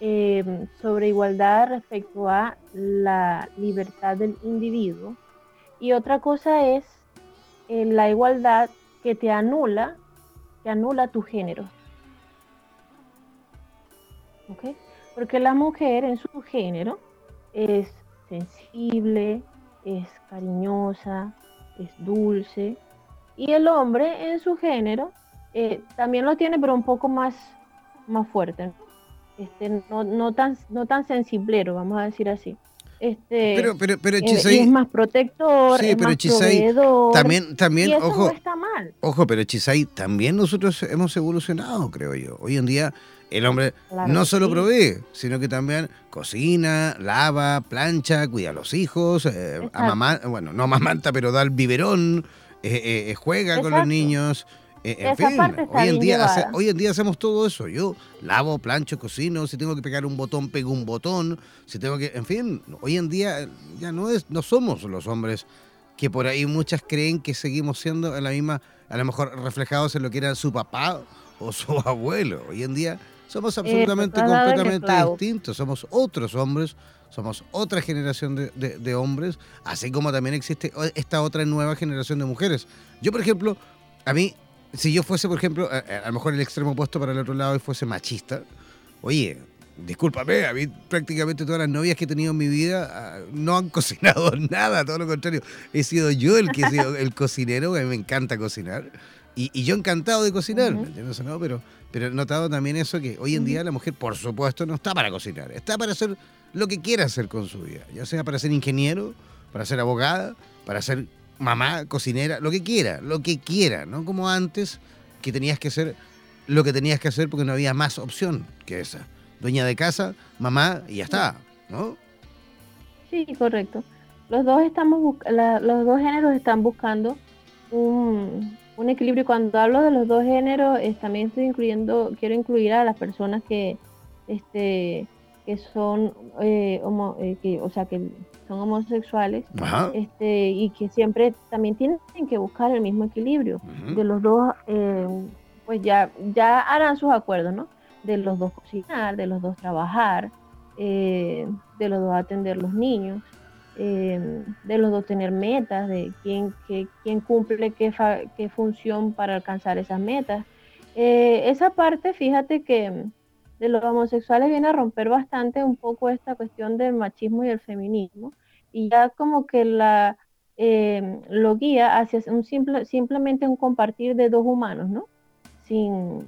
eh, sobre igualdad respecto a la libertad del individuo. Y otra cosa es eh, la igualdad que te anula, que anula tu género. Porque la mujer en su género es sensible, es cariñosa, es dulce, y el hombre en su género eh, también lo tiene, pero un poco más, más fuerte. Este, no, no, tan, no tan sensiblero, vamos a decir así. Este, pero, pero, pero eh, es más protector, es más proveedor, también, también, y eso ojo, no está mal. Ojo, pero Chisay, también nosotros hemos evolucionado, creo yo. Hoy en día el hombre no solo provee, sino que también cocina, lava, plancha, cuida a los hijos, eh, bueno, no mamanta, pero da el biberón, eh, eh, juega con los niños. Eh, en fin, hoy en, día hoy en día hacemos todo eso. Yo lavo, plancho, cocino, si tengo que pegar un botón, pego un botón, si tengo que, en fin, hoy en día ya no es, no somos los hombres que por ahí muchas creen que seguimos siendo en la misma, a lo mejor reflejados en lo que era su papá o su abuelo. Hoy en día somos absolutamente, completamente distintos, somos otros hombres somos otra generación de, hombres, así como también existe esta otra nueva generación de mujeres. Yo, por ejemplo, a mí, si yo fuese, por ejemplo, a, lo mejor el extremo opuesto para el otro lado y fuese machista, oye, discúlpame, a mí prácticamente todas las novias que he tenido en mi vida ah, no han cocinado nada, todo lo contrario. He sido yo el que he sido el cocinero, a mí me encanta cocinar. Y, yo encantado de cocinar, ¿me entiendes? No, pero, pero he notado también eso que hoy en día la mujer, por supuesto, no está para cocinar, está para hacer lo que quiera hacer con su vida, ya sea para ser ingeniero, para ser abogada, para ser mamá, cocinera, lo que quiera, lo que quiera, no como antes que tenías que ser lo que tenías que hacer porque no había más opción que esa. Dueña de casa, mamá y ya está, ¿no? Sí, correcto. Los dos estamos los dos géneros están buscando un, un equilibrio. Cuando hablo de los dos géneros, también estoy incluyendo, quiero incluir a las personas que este que son, eh, eh, que, o sea, que son homosexuales este, y que siempre también tienen que buscar el mismo equilibrio. De los dos, eh, pues ya, ya harán sus acuerdos, ¿no? De los dos cocinar, de los dos trabajar, eh, de los dos atender los niños, de los dos tener metas, de quién, quién cumple qué, qué función para alcanzar esas metas. esa parte, fíjate que de los homosexuales viene a romper bastante un poco esta cuestión del machismo y el feminismo y ya como que la eh, lo guía hacia un simple, simplemente un compartir de dos humanos, ¿no? Sin,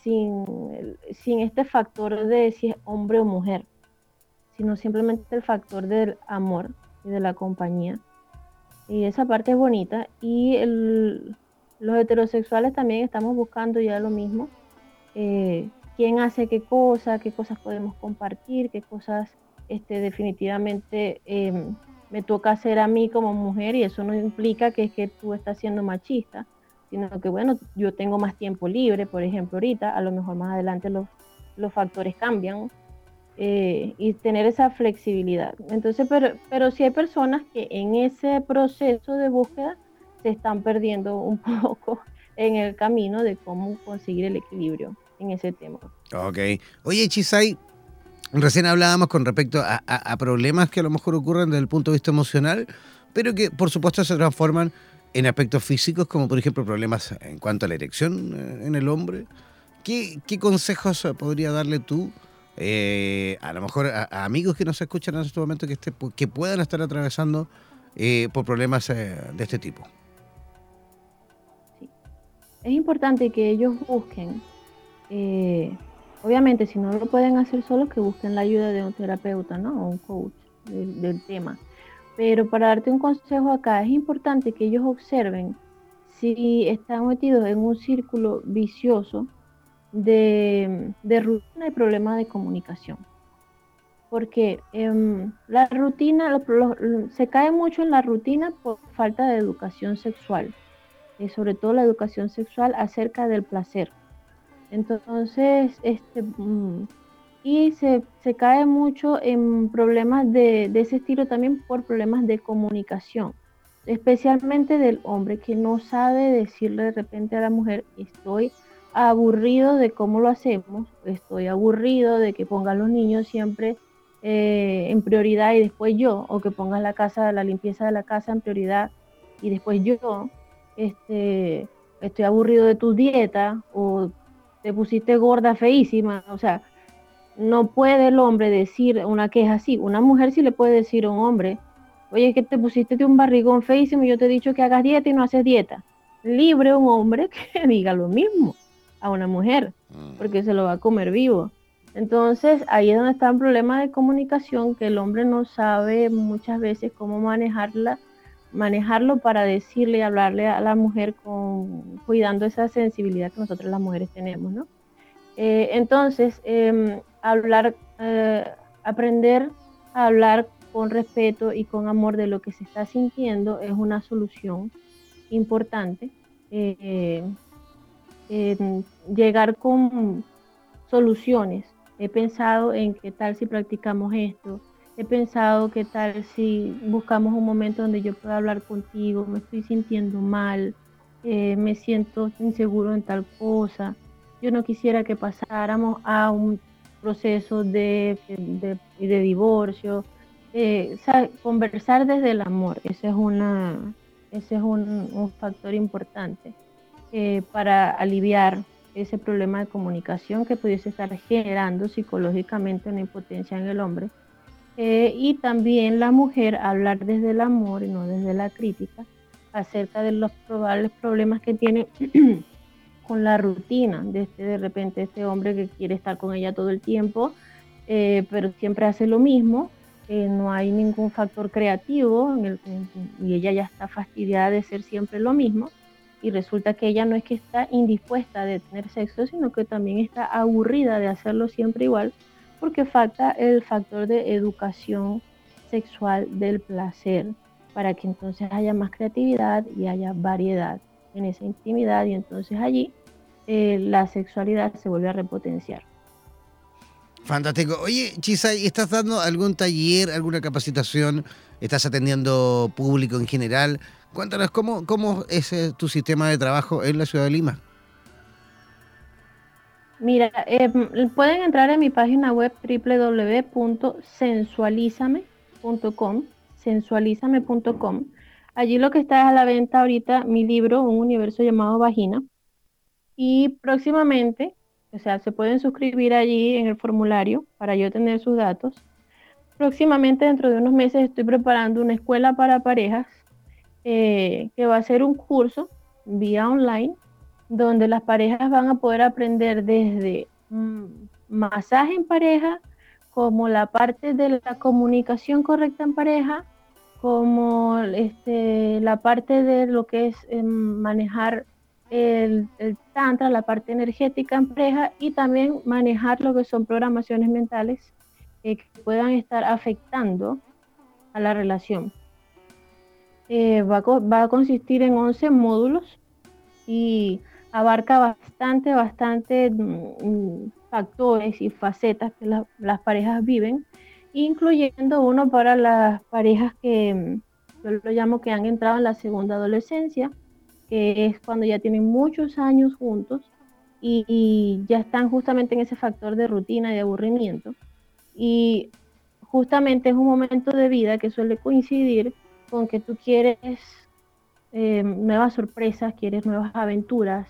sin, sin este factor de si es hombre o mujer, sino simplemente el factor del amor y de la compañía. Y esa parte es bonita. Y los heterosexuales también estamos buscando ya lo mismo. Eh, quién hace qué cosa, qué cosas podemos compartir, qué cosas este, definitivamente em, me toca hacer a mí como mujer y eso no implica que es que tú estás siendo machista, sino que bueno, yo tengo más tiempo libre, por ejemplo, ahorita, a lo mejor más adelante los, los factores cambian eh, y tener esa flexibilidad. Entonces, pero, pero sí hay personas que en ese proceso de búsqueda se están perdiendo un poco en el camino de cómo conseguir el equilibrio en ese tema. Ok. Oye, Chisay, recién hablábamos con respecto a, problemas que a lo mejor ocurren desde el punto de vista emocional, pero que por supuesto se transforman en aspectos físicos, como por ejemplo problemas en cuanto a la erección eh, en el hombre. ¿Qué, consejos podría darle tú? Eh, a lo mejor a, amigos que nos escuchan en este momento que, esté, que puedan estar atravesando eh, por problemas de este tipo. Es importante que ellos busquen eh, obviamente, si no lo pueden hacer solos, que busquen la ayuda de un terapeuta, ¿no? O un coach del, tema. Pero para darte un consejo acá, es importante que ellos observen si están metidos en un círculo vicioso de, rutina y problemas de comunicación. Porque em, la rutina, se cae mucho en la rutina por falta de educación sexual, y sobre todo la educación sexual acerca del placer. Entonces, este, mm, y se, cae mucho en problemas de, ese estilo también por problemas de comunicación, especialmente del hombre que no sabe decirle de repente a la mujer, estoy aburrido de cómo lo hacemos, estoy aburrido de que pongan los niños siempre eh, en prioridad y después yo, o que pongas la casa, la limpieza de la casa en prioridad y después yo, este, estoy aburrido de tu dieta o te pusiste gorda, feísima, o sea, no puede el hombre decir una queja así, una mujer sí le puede decir a un hombre, oye, que te pusiste de un barrigón feísimo y yo te he dicho que hagas dieta y no haces dieta. Libre un hombre que diga lo mismo a una mujer, mm. porque se lo va a comer vivo. Entonces, ahí es donde está el problema de comunicación, que el hombre no sabe muchas veces cómo manejarla manejarlo para decirle hablarle a la mujer con, cuidando esa sensibilidad que nosotros las mujeres tenemos. Eh, entonces, em, hablar, eh, aprender a hablar con respeto y con amor de lo que se está sintiendo es una solución importante. Eh, llegar con soluciones. He pensado en qué tal si practicamos esto, he pensado qué tal si buscamos un momento donde yo pueda hablar contigo, me estoy sintiendo mal, eh, me siento inseguro en tal cosa. Yo no quisiera que pasáramos a un proceso de, de, divorcio. Eh, conversar desde el amor, ese es, una, ese es un, factor importante eh, para aliviar ese problema de comunicación que pudiese estar generando psicológicamente una impotencia en el hombre eh, y también la mujer hablar desde el amor y no desde la crítica acerca de los probables problemas que tiene con la rutina. De este de repente este hombre que quiere estar con ella todo el tiempo eh, pero siempre hace lo mismo no hay ningún factor creativo y ella ya está fastidiada de ser siempre lo mismo y resulta que ella no es que está indispuesta de tener sexo sino que también está aburrida de hacerlo siempre igual porque falta el factor de educación sexual del placer para que entonces haya más creatividad y haya variedad en esa intimidad y entonces allí eh, la sexualidad se vuelve a repotenciar. Fantástico. Oye, Chisay, ¿estás dando algún taller, alguna capacitación? ¿Estás atendiendo público en general? Cuéntanos, ¿cómo, cómo es eh, tu sistema de trabajo en la ciudad de Lima? Mira, eh, pueden entrar en mi página web www.sensualizame.com, sensualizame.com. Allí lo que está a la venta ahorita mi libro, Un universo llamado Vagina. Y próximamente, o sea, se pueden suscribir allí en el formulario para yo tener sus datos. Próximamente, dentro de unos meses, estoy preparando una escuela para parejas eh, que va a ser un curso vía online donde las parejas van a poder aprender desde mm, masaje en pareja, como la parte de la comunicación correcta en pareja, como este, la parte de lo que es em, manejar el, tantra, la parte energética en pareja y también manejar lo que son programaciones mentales eh, que puedan estar afectando a la relación. Eh, va, va, a consistir en 11 módulos y abarca bastante, bastante mm, factores y facetas que las parejas viven, incluyendo uno para las parejas que mm, yo lo llamo que han entrado en la segunda adolescencia, que es cuando ya tienen muchos años juntos y, y ya están justamente en ese factor de rutina y de aburrimiento. Y justamente es un momento de vida que suele coincidir con que tú quieres eh, nuevas sorpresas, quieres nuevas aventuras,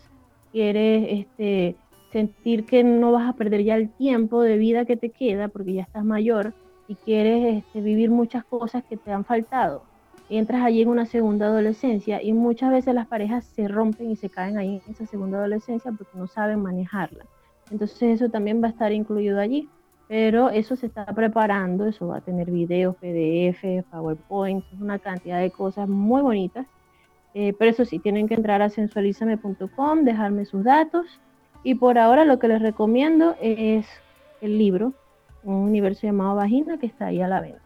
quieres este, sentir que no vas a perder ya el tiempo de vida que te queda porque ya estás mayor y quieres este, vivir muchas cosas que te han faltado. Entras allí en una segunda adolescencia y muchas veces las parejas se rompen y se caen ahí en esa segunda adolescencia porque no saben manejarla. Entonces eso también va a estar incluido allí, pero eso se está preparando, eso va a tener videos, PDF, PowerPoint, una cantidad de cosas muy bonitas eh, pero eso sí, tienen que entrar a sensualizame.com, dejarme sus datos. Y por ahora lo que les recomiendo es el libro, Un universo llamado Vagina, que está ahí a la venta.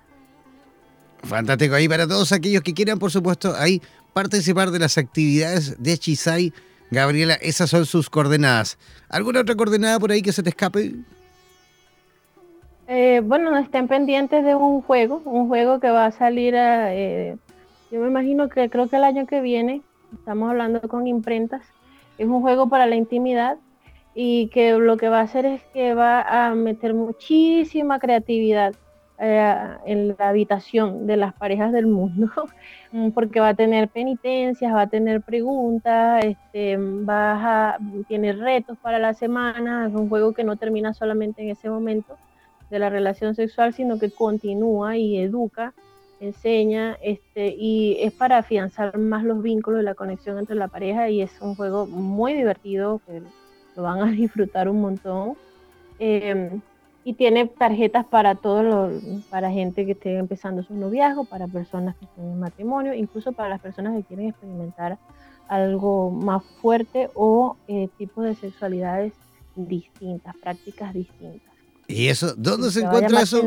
Fantástico. Ahí para todos aquellos que quieran, por supuesto, ahí participar de las actividades de Chisai. Gabriela, esas son sus coordenadas. ¿Alguna otra coordenada por ahí que se te escape? Eh, bueno, estén pendientes de un juego, un juego que va a salir a, eh, yo me imagino que creo que el año que viene, estamos hablando con imprentas, es un juego para la intimidad y que lo que va a hacer es que va a meter muchísima creatividad eh, en la habitación de las parejas del mundo, porque va a tener penitencias, va a tener preguntas, este, a, tiene retos para la semana, es un juego que no termina solamente en ese momento de la relación sexual, sino que continúa y educa enseña, este, y es para afianzar más los vínculos y la conexión entre la pareja y es un juego muy divertido, que lo van a disfrutar un montón. Em, y tiene tarjetas para todo para gente que esté empezando su noviazgo, para personas que estén en matrimonio, incluso para las personas que quieren experimentar algo más fuerte o eh, tipos de sexualidades distintas, prácticas distintas. ¿Y eso? ¿Dónde se, encuentra eso?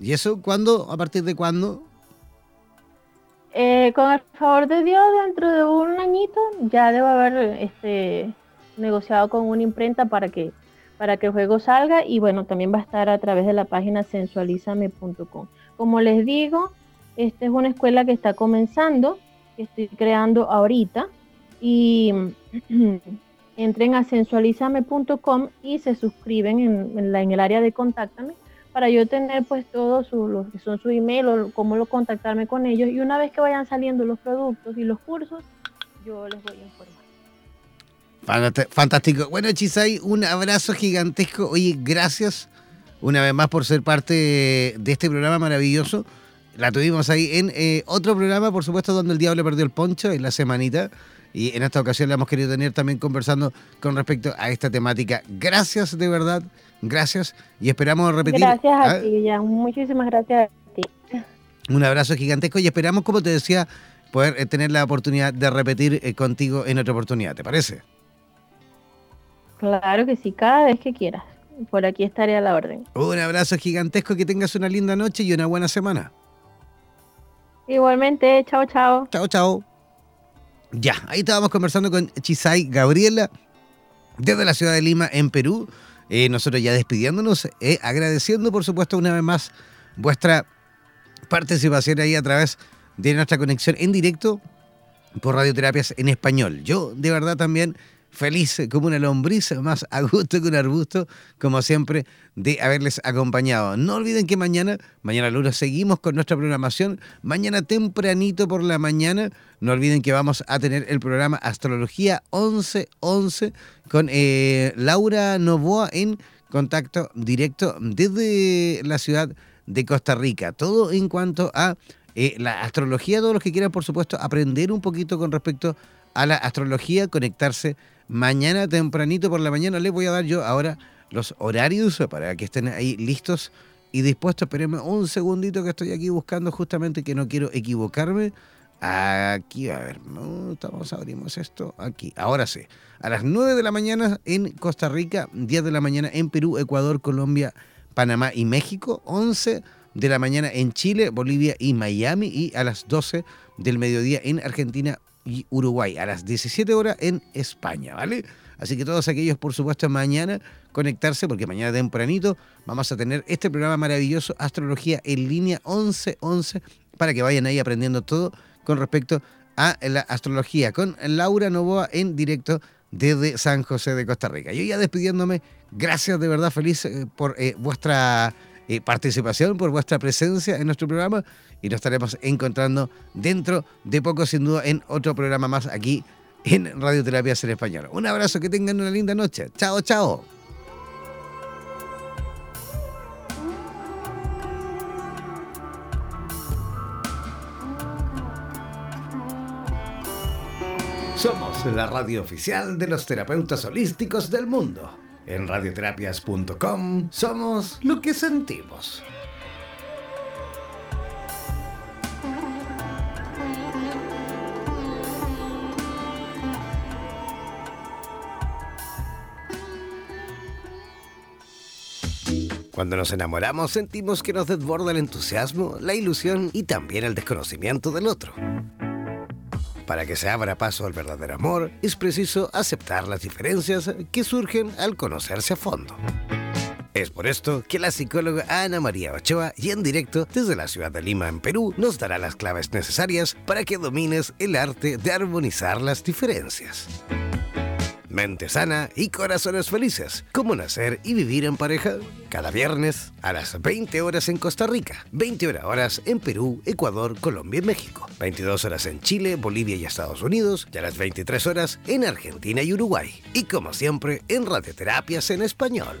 ¿Y eso cuándo? ¿A partir de cuándo? Eh, con el favor de Dios, dentro de un añito ya debo haber este, negociado con una imprenta para que, para que el juego salga y bueno, también va a estar a través de la página sensualizame.com. Como les digo, esta es una escuela que está comenzando, que estoy creando ahorita y entren a sensualizame.com y se suscriben en, en el área de contáctame para yo tener pues todos lo que son su email o cómo lo contactarme con ellos y una vez que vayan saliendo los productos y los cursos, yo les voy a informar. Fantástico. Bueno, Chisay, un abrazo gigantesco. Oye, gracias una vez más por ser parte de este programa maravilloso. La tuvimos ahí en eh, otro programa, por supuesto, donde el diablo perdió el poncho en la semanita. Y en esta ocasión la hemos querido tener también conversando con respecto a esta temática. Gracias de verdad Gracias y esperamos repetir. Gracias a ¿ah? ti, Jan. Muchísimas gracias a ti. Un abrazo gigantesco y esperamos, como te decía, poder eh, tener la oportunidad de repetir eh, contigo en otra oportunidad. ¿Te parece? Claro que sí, cada vez que quieras. Por aquí estaré a la orden. Un abrazo gigantesco, que tengas una linda noche y una buena semana. Igualmente, chao, chao. Chao, chao. Ya, ahí estábamos conversando con Chisay Gabriela desde la ciudad de Lima, en Perú. Eh, nosotros ya despidiéndonos, eh, agradeciendo por supuesto una vez más vuestra participación ahí a través de nuestra conexión en directo por radioterapias en español. Yo de verdad también feliz como una lombriz, más a gusto que un arbusto, como siempre, de haberles acompañado. No olviden que mañana, mañana lunes, seguimos con nuestra programación. Mañana tempranito por la mañana, no olviden que vamos a tener el programa Astrología 1111 con eh, Laura Novoa en contacto directo desde la ciudad de Costa Rica. Todo en cuanto a eh, la astrología, todos los que quieran, por supuesto, aprender un poquito con respecto a la astrología, conectarse mañana tempranito por la mañana. Les voy a dar yo ahora los horarios para que estén ahí listos y dispuestos. Espérenme un segundito que estoy aquí buscando justamente que no quiero equivocarme. Aquí, a ver, no, abrimos esto aquí. Ahora sí. A las 9 de la mañana en Costa Rica, 10 de la mañana en Perú, Ecuador, Colombia, Panamá y México, 11 de la mañana en Chile, Bolivia y Miami y a las 12 del mediodía en Argentina, y Uruguay a las 17 horas en España, ¿vale? Así que todos aquellos, por supuesto, mañana conectarse, porque mañana tempranito vamos a tener este programa maravilloso, Astrología en línea 1111, para que vayan ahí aprendiendo todo con respecto a la astrología, con Laura Novoa en directo desde San José de Costa Rica. Yo ya despidiéndome, gracias de verdad, feliz eh, por eh, vuestra eh, participación, por vuestra presencia en nuestro programa y nos estaremos encontrando dentro de poco, sin duda, en otro programa más aquí en Radioterapias en Español. Un abrazo, que tengan una linda noche. Chao, chao. Somos la radio oficial de los terapeutas holísticos del mundo. En radioterapias.com somos lo que sentimos. Cuando nos enamoramos sentimos que nos desborda el entusiasmo, la ilusión y también el desconocimiento del otro. Para que se abra paso al verdadero amor, es preciso aceptar las diferencias que surgen al conocerse a fondo. Es por esto que la psicóloga Ana María Ochoa, y en directo desde la ciudad de Lima, en Perú, nos dará las claves necesarias para que domines el arte de armonizar las diferencias mente sana y corazones felices. ¿Cómo nacer y vivir en pareja? Cada viernes a las 20 horas en Costa Rica, 20 horas en Perú, Ecuador, Colombia y México, 22 horas en Chile, Bolivia y Estados Unidos y a las 23 horas en Argentina y Uruguay. Y como siempre, en radioterapias en español.